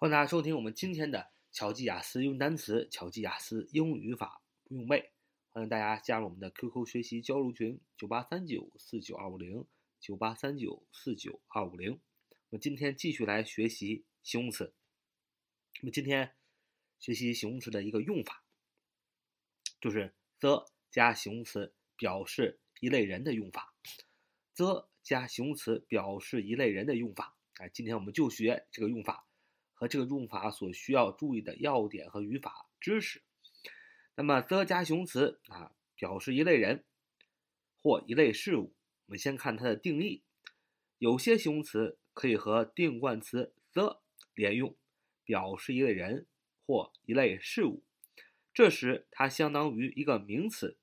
欢迎大家收听我们今天的巧记雅思用单词、巧记雅思英语语法不用背。欢迎大家加入我们的 QQ 学习交流群：九八三九四九二五零九八三九四九二五零。我们今天继续来学习形容词。我们今天学习形容词的一个用法，就是 the 加形容词表示一类人的用法。the 加形容词表示一类人的用法。哎，今天我们就学这个用法。和这个用法所需要注意的要点和语法知识。那么，the 加形容词啊，表示一类人或一类事物。我们先看它的定义。有些形容词可以和定冠词 the 连用，表示一类人或一类事物。这时，它相当于一个名词，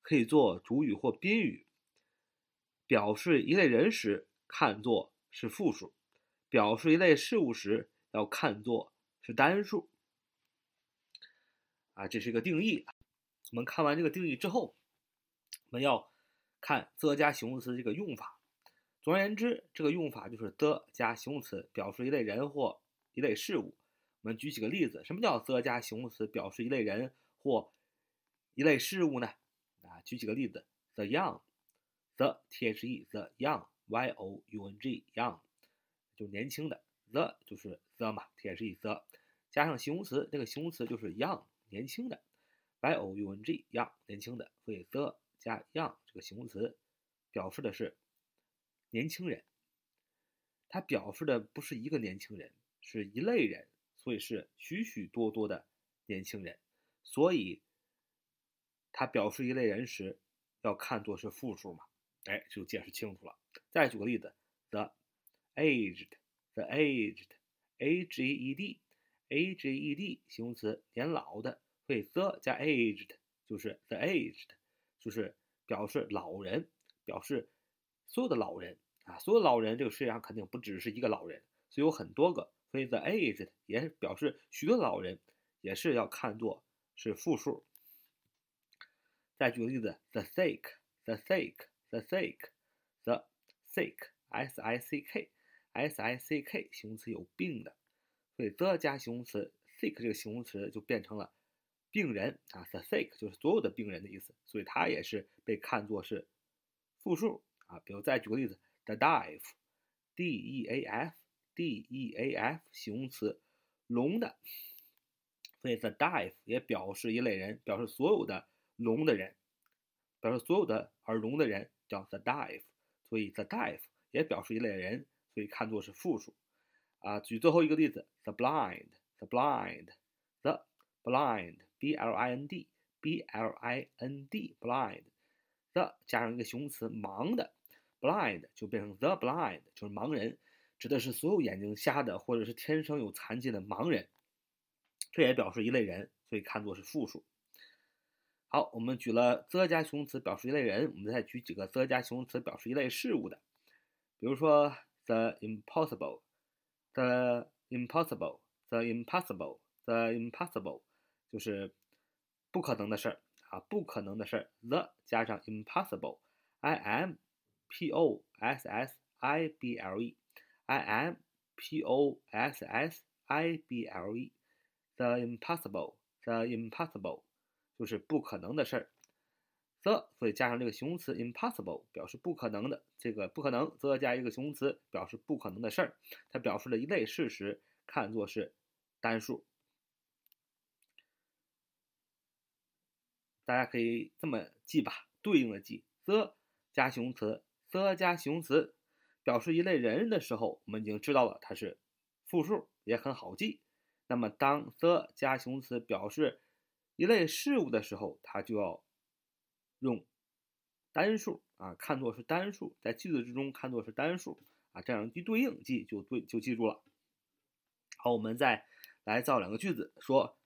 可以做主语或宾语。表示一类人时，看作是复数；表示一类事物时，要看作是单数啊，这是一个定义。我们看完这个定义之后，我们要看 the 加形容词这个用法。总而言之，这个用法就是 the 加形容词表示一类人或一类事物。我们举几个例子，什么叫 the 加形容词表示一类人或一类事物呢？啊，举几个例子：the young，the t h e the young y o u n g young 就年轻的。the 就是 the 嘛，t h e the 加上形容词，这个形容词就是 young 年轻的，y o u n g young 年轻的，所以 the 加 young 这个形容词表示的是年轻人，它表示的不是一个年轻人，是一类人，所以是许许多多的年轻人，所以它表示一类人时要看作是复数嘛，哎，就解释清楚了。再举个例子，the aged。The aged, aged, aged 形容词年老的，所以 the 加 aged 就是 the aged，就是表示老人，表示所有的老人啊，所有老人这个世界上肯定不只是一个老人，所以有很多个，所以 the aged 也表示许多老人，也是要看作是复数。再举个例子，the sick, the sick, the sick, the sick, s i c k。sick 形容词有病的，所以 the 加形容词 sick 这个形容词就变成了病人啊，the sick 就是所有的病人的意思，所以它也是被看作是复数啊。比如再举个例子，the deaf，d e a f，d e a f 形容词聋的，所以 the deaf 也表示一类人，表示所有的聋的人，表示所有的耳聋的人叫 the deaf，所以 the deaf 也表示一类人。所以看作是复数，啊，举最后一个例子，the blind，the blind，the blind，b l i n d，b l i n d，blind，the 加上一个形容词盲的，blind 就变成 the blind，就是盲人，指的是所有眼睛瞎的或者是天生有残疾的盲人，这也表示一类人，所以看作是复数。好，我们举了 the 加形容词表示一类人，我们再举几个 the 加形容词表示一类事物的，比如说。The impossible, the the impossible, the impossible, the impossible，就是不可能的事儿啊，不可能的事儿。The 加上 impossible，I M P O S S I B L E，I M P O S S I B L E，the impossible, the impossible，就是不可能的事儿。 The 所以加上这个形容词 impossible 表示不可能的，这个不可能 the 加一个形容词表示不可能的事儿，它表示了一类事实，看作是单数。大家可以这么记吧，对应的记 the 加形容词 the 加形容词表示一类人的时候，我们已经知道了它是复数，也很好记。那么当 the 加形容词表示一类事物的时候，它就要。用单数啊，看作是单数，在句子之中看作是单数啊，这样一对应记就对就记住了。好，我们再来造两个句子，说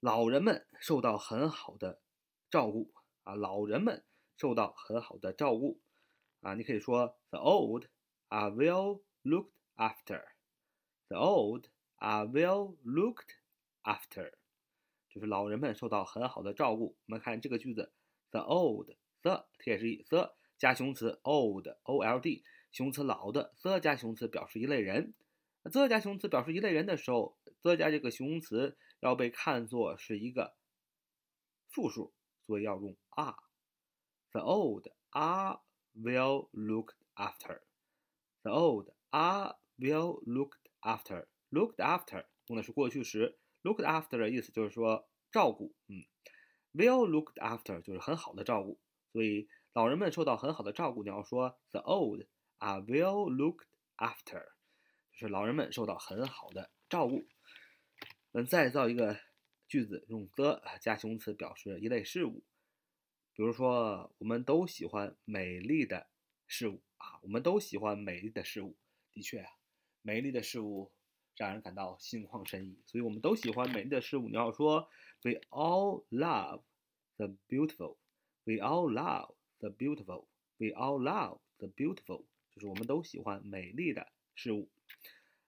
老人们受到很好的照顾啊，老人们受到很好的照顾啊，你可以说 The old are well looked after，The old are well looked after，就是老人们受到很好的照顾。我们看这个句子。The old, the t h e the 加形容词 old, o l d 形容词老的 the 加形容词表示一类人，the 加形容词表示一类人的时候，the 加这个形容词要被看作是一个复数，所以要用 are。The old are well looked after. The old are well looked after. Looked after 用的是过去时，looked after 的意思就是说照顾，嗯，well looked after 就是很好的照顾，所以老人们受到很好的照顾。你要说 the old are well looked after，就是老人们受到很好的照顾。那，再造一个句子，用 the 加形容词表示一类事物。比如说，我们都喜欢美丽的事物啊，我们都喜欢美丽的事物。的确啊，美丽的事物让人感到心旷神怡，所以我们都喜欢美丽的事物。你要说，We all love the beautiful. We all love the beautiful. We all love the beautiful. 就是我们都喜欢美丽的事物。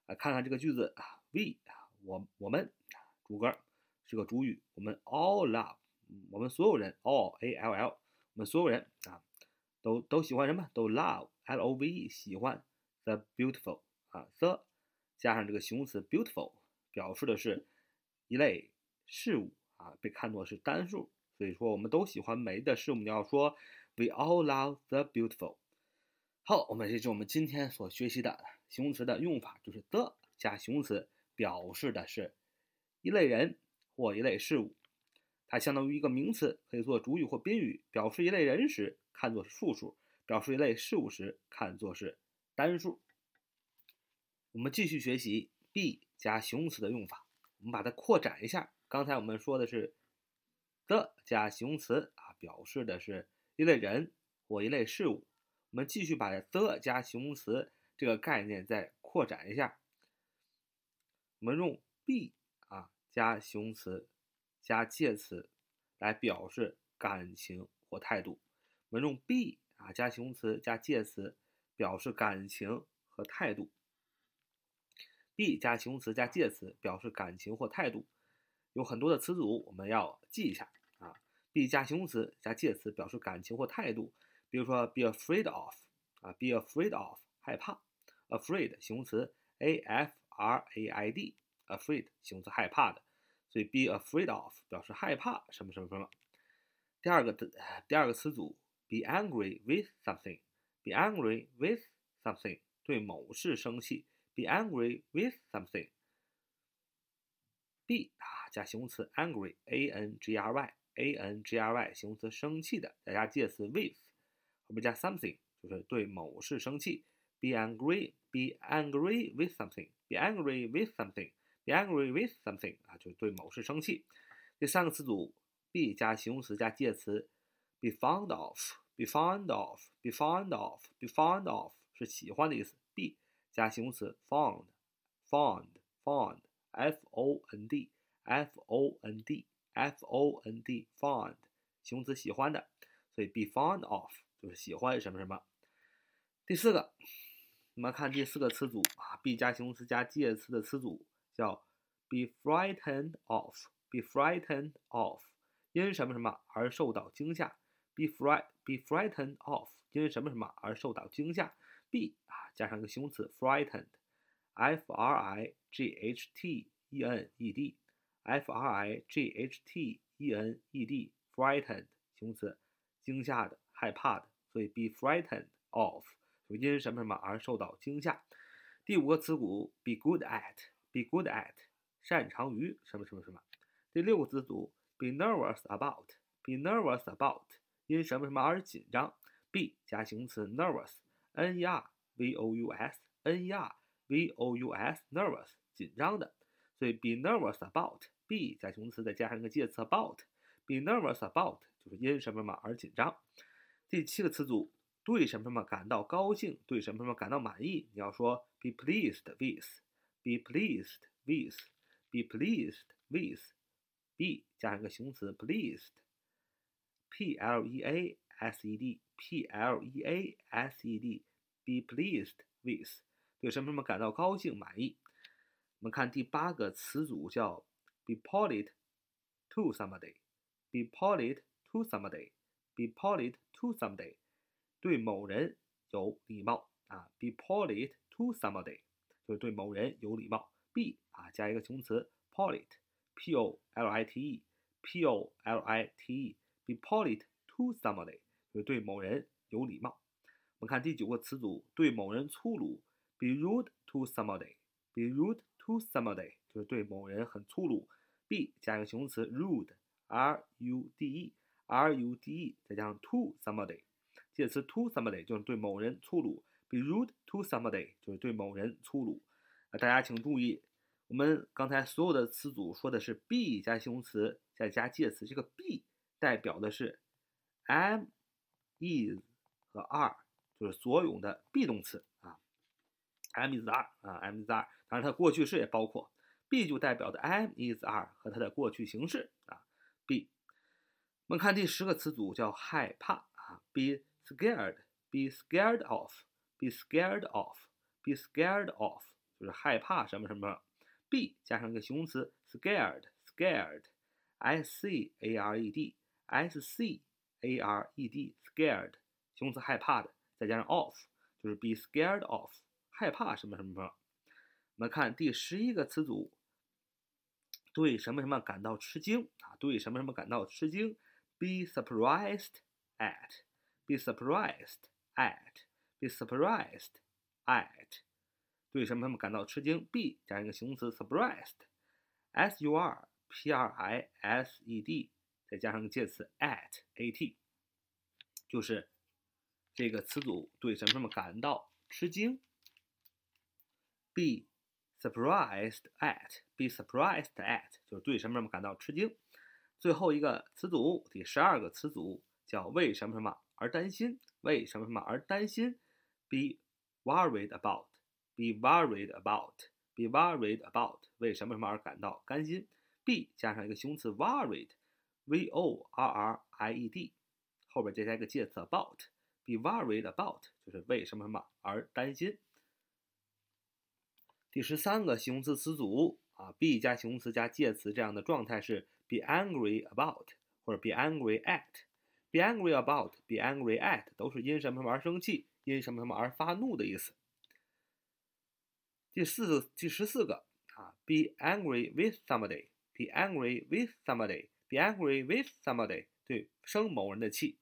啊，看看这个句子啊，We 啊我我们主格是个主语，我们 all love。我们所有人，all a l l，我们所有人啊，都都喜欢什么？都 love l o v e，喜欢 the beautiful 啊，the 加上这个形容词 beautiful，表示的是一类事物啊，被看作是单数。所以说，我们都喜欢美的事物。你要说 we all love the beautiful。好，我们这是我们今天所学习的形容词的用法，就是 the 加形容词，表示的是一类人或一类事物。它相当于一个名词，可以做主语或宾语，表示一类人时看作是复数，表示一类事物时看作是单数。我们继续学习 be 加形容词的用法，我们把它扩展一下。刚才我们说的是 the 加形容词啊，表示的是一类人或一类事物。我们继续把 the 加形容词这个概念再扩展一下，我们用 be 啊加形容词。加介词来表示感情或态度，我们用 be 啊加形容词加介词表示感情和态度。be 加形容词加介词表示感情或态度，有很多的词组我们要记一下啊。be 加形容词加介词表示感情或态度，比如说 be afraid of 啊，be afraid of 害怕，afraid 形容词 a f r a i d，afraid 形容词害怕的。所以 be afraid of 表示害怕什么什么什么。第二个的第二个词组 be angry with something，be angry with something 对某事生气，be angry with something。be 加形容词 angry a n g r y a n g r y 形容词生气的，再加介词 with 后面加 something 就是对某事生气，be angry be angry with something，be angry with something。Be angry with something 啊，就是对某事生气。第三个词组，be 加形容词加介词，be fond of，be fond of，be fond of，be fond of 是喜欢的意思。be 加形容词 fond fond fond f o n d f o n d，f o n d，fond 形容词喜欢的，所以 be fond of 就是喜欢什么什么。第四个，我们看第四个词组啊，be 加形容词加介词的词组。叫 be frightened of，be frightened of，因什么什么而受到惊吓。be fright be frightened of，因什么什么而受到惊吓。be 啊加上一个形容词 frightened f r i g h t e n e d d，f r i g h t e n e d，frightened 形容词，惊吓的、害怕的。所以 be frightened of 因什么什么而受到惊吓。第五个词组 be good at。Be good at，擅长于什么什么什么。第六个词组，be nervous about，be nervous about，因什么什么而紧张。be 加形容词 nervous，n e r v o u s，n e r v o u s，nervous 紧张的。所以 be nervous about，be 加形容词再加上一个介词 about，be nervous about 就是因什么什么而紧张。第七个词组，对什么什么感到高兴，对什么什么感到满意。你要说 be pleased with。Be pleased with, be pleased with, be 加上一个形容词 pleased，p l e a s e d, p l e a s e d, be pleased with 对什么什么感到高兴满意。我们看第八个词组叫 be polite to somebody, be polite to somebody, be polite to somebody 对某人有礼貌啊，be polite to somebody。就是对某人有礼貌 ，be 啊加一个形容词 polite，p o l i t e，p o l i t e，be polite to somebody 就是对某人有礼貌。我们看第九个词组，对某人粗鲁，be rude to somebody，be rude to somebody 就是对某人很粗鲁，be 加一个形容词 rude，r u d e，r u d e 再加上 to somebody，介词 to somebody 就是对某人粗鲁，be rude to somebody 就是对某人粗鲁。啊，大家请注意，我们刚才所有的词组说的是 be 加形容词再加介词，这个 be 代表的是 am、is 和 are，就是所有的 be 动词啊，am、is、are 啊，am、is、are，当然它过去式也包括。B 就代表的 am、is、are 和它的过去形式啊 b，。我们看第十个词组叫害怕啊，be scared，be scared of，be scared of，be scared of。就是害怕什么什么 b 加上一个形容词 scared，scared，s c a r e d，s c a r e d，scared，形容词害怕的，再加上 of，就是 be scared of，害怕什么什么什么。我们看第十一个词组，对什么什么感到吃惊啊？对什么什么感到吃惊？be surprised at，be surprised at，be surprised at。对什么什么感到吃惊？be 加一个形容词 surprised，s u r p r i s e d，再加上个介词 at a t，就是这个词组对什么什么感到吃惊。be surprised at，be surprised at 就是对什么什么感到吃惊。最后一个词组，第十二个词组叫为什么什么而担心？为什么什么而担心？be worried about。Be worried about, be worried about，为什么什么而感到担心？be 加上一个形容词 worried，v o r r i e d，后边再加一个介词 about，be worried about 就是为什么什么而担心。第十三个形容词词组啊，be 加形容词加介词这样的状态是 be angry about 或者 be angry at，be angry about，be angry at 都是因什么什么而生气，因什么什么而发怒的意思。第四，第十四个啊，be angry with somebody，be angry with somebody，be angry with somebody，对，生某人的气。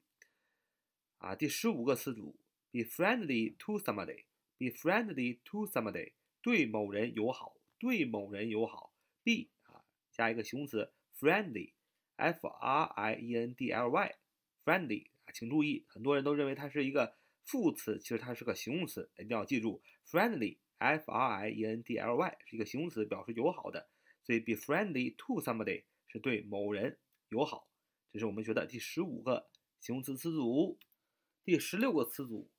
啊，第十五个词组，be friendly to somebody，be friendly to somebody，对某人友好，对某人友好。B 啊，加一个形容词 friendly，f r i e n d l y，friendly 啊，请注意，很多人都认为它是一个副词，其实它是个形容词，一定要记住 friendly。F R I E N D L Y 是一个形容词，表示友好的，所以 be friendly to somebody 是对某人友好。这是我们学的第十五个形容词词组。第十六个词组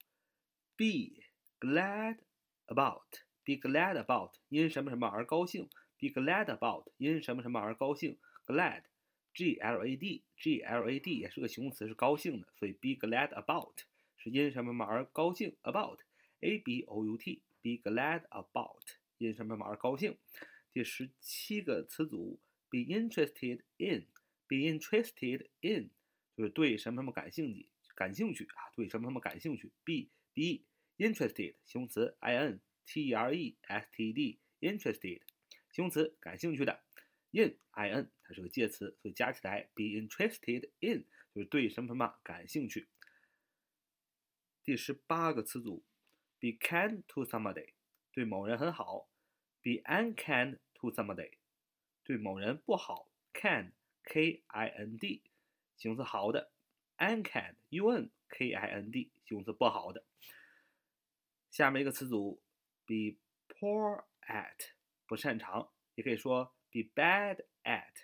，be glad about be glad about 因什么什么而高兴，be glad about 因什么什么而高兴。glad，G L A D，G L A D 也是个形容词，是高兴的，所以 be glad about 是因什么什么而高兴。about，A B O U T。Be glad about，因什么什么而高兴。第十七个词组，be interested in，be interested in，就是对什么什么感兴趣，感兴趣啊，对什么什么感兴趣。b, b, interested 形容词，i n t r e s t d，interested，形容词，感兴趣的。in i n，它是个介词，所以加起来，be interested in，就是对什么什么感兴趣。第十八个词组。Be kind to somebody，对某人很好。Be unkind to somebody，对某人不好。Kind，K-I-N-D，形容词好的。Unkind，U-N-K-I-N-D，形容词不好的。下面一个词组 ，be poor at，不擅长，也可以说 be bad at，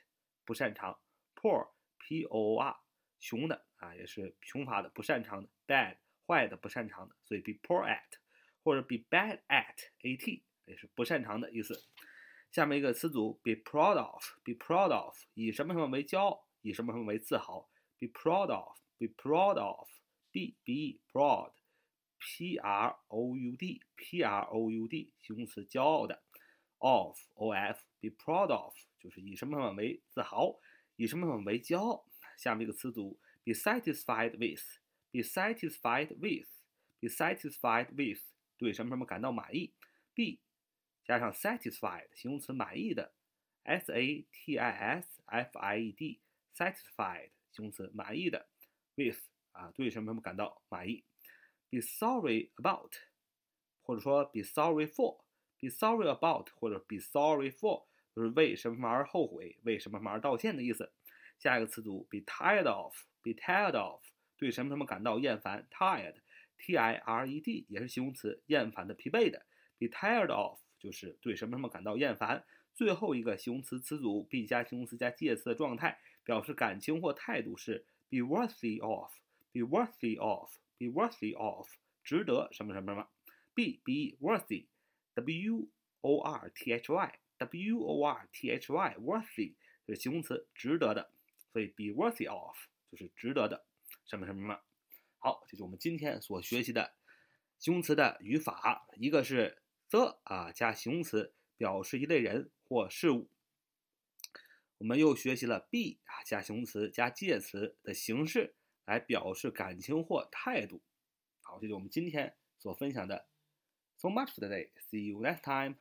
不擅长。Poor，P-O-R，穷的啊，也是穷乏的，不擅长的。Bad，坏的，不擅长的，所以 be poor at。或者 be bad at at 也是不擅长的意思。下面一个词组 be proud of，be proud of 以什么什么为骄傲，以什么什么为自豪。be proud of，be proud of，be be Proud, proud，形容词骄傲的。of o f be proud of 就是以什么什么为自豪，以什么什么为骄傲。下面一个词组 be satisfied with，be satisfied with，be satisfied with。对什么什么感到满意，be 加上 satisfied 形容词满意的，s a t i s f i e d satisfied 形容词满意的，with 啊对什么什么感到满意，be sorry about 或者说 be sorry for，be sorry about 或者 be sorry for 就是为什么什么而后悔，为什么什么而道歉的意思。下一个词组 be tired of，be tired of 对什么什么感到厌烦，tired，t i r e d 也是形容词，厌烦的、疲惫的。be tired of 就是对什么什么感到厌烦。最后一个形容词词组 be 加形容词加介词的状态，表示感情或态度是 be worthy of，be worthy of be worthy of 值得什么什么什么。，b be worthy，w o r t h y，w o r t h y worthy 是形容词，值得的。所以 be worthy of 就是值得的什么什么什么。好，这是我们今天所学习的形容词的语法，一个是 the 啊加形容词表示一类人或事物。我们又学习了 be 啊加形容词加介词的形式来表示感情或态度。好，这就是我们今天所分享的。So much for today. See you next time.